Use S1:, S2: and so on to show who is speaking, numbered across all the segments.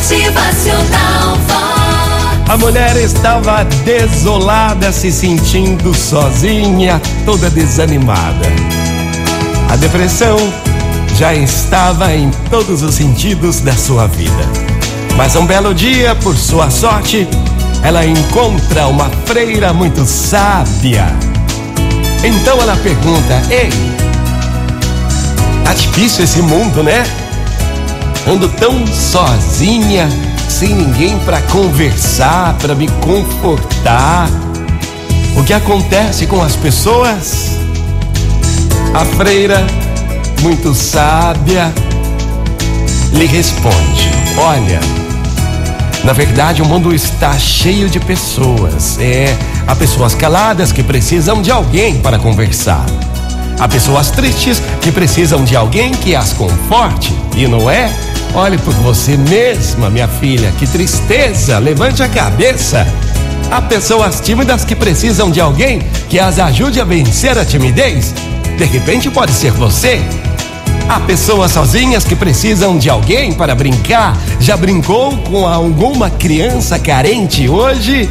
S1: Motivacional.
S2: A mulher estava desolada, se sentindo sozinha, toda desanimada. A depressão já estava em todos os sentidos da sua vida. Mas um belo dia, por sua sorte, ela encontra uma freira muito sábia. Então ela pergunta: Ei, tá difícil esse mundo, né? Ando tão sozinha, sem ninguém para conversar, para me confortar. O que acontece com as pessoas? A freira, muito sábia, lhe responde: Olha, na verdade o mundo está cheio de pessoas. É, há pessoas caladas que precisam de alguém para conversar. Há pessoas tristes que precisam de alguém que as conforte. E não é? Olhe por você mesma, minha filha, que tristeza! Levante a cabeça. Há pessoas tímidas que precisam de alguém que as ajude a vencer a timidez. De repente pode ser você. Há pessoas sozinhas que precisam de alguém para brincar. Já brincou com alguma criança carente hoje?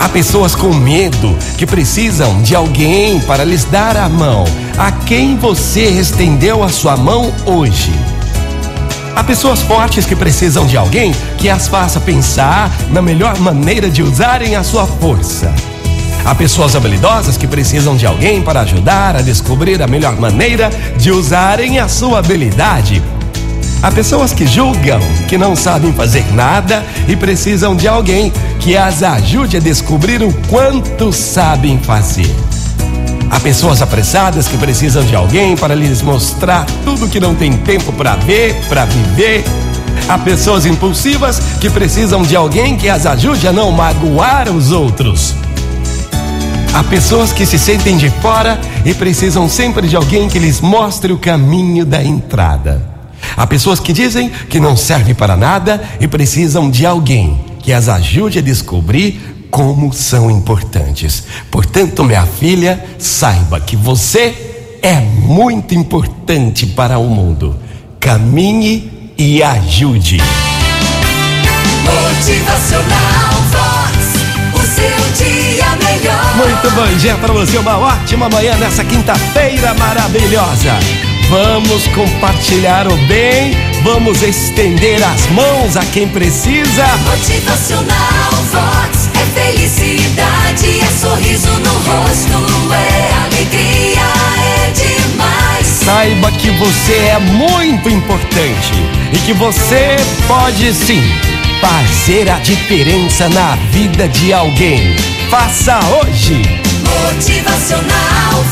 S2: Há pessoas com medo que precisam de alguém para lhes dar a mão. A quem você estendeu a sua mão hoje? Há pessoas fortes que precisam de alguém que as faça pensar na melhor maneira de usarem a sua força. Há pessoas habilidosas que precisam de alguém para ajudar a descobrir a melhor maneira de usarem a sua habilidade. Há pessoas que julgam que não sabem fazer nada e precisam de alguém que as ajude a descobrir o quanto sabem fazer. Há pessoas apressadas que precisam de alguém para lhes mostrar tudo que não tem tempo para ver, para viver. Há pessoas impulsivas que precisam de alguém que as ajude a não magoar os outros. Há pessoas que se sentem de fora e precisam sempre de alguém que lhes mostre o caminho da entrada. Há pessoas que dizem que não servem para nada e precisam de alguém que as ajude a descobrir como são importantes. Portanto, minha filha, saiba que você é muito importante para o mundo. Caminhe e ajude.
S1: Motivacional Vox. O seu dia melhor.
S2: Muito bom dia para você, uma ótima manhã nessa quinta-feira maravilhosa. Vamos compartilhar o bem, vamos estender as mãos a quem precisa.
S1: Motivacional Vox. Felicidade, é sorriso no rosto, é alegria, é demais.
S2: Saiba que você é muito importante e que você pode sim fazer a diferença na vida de alguém. Faça hoje.
S1: Motivacional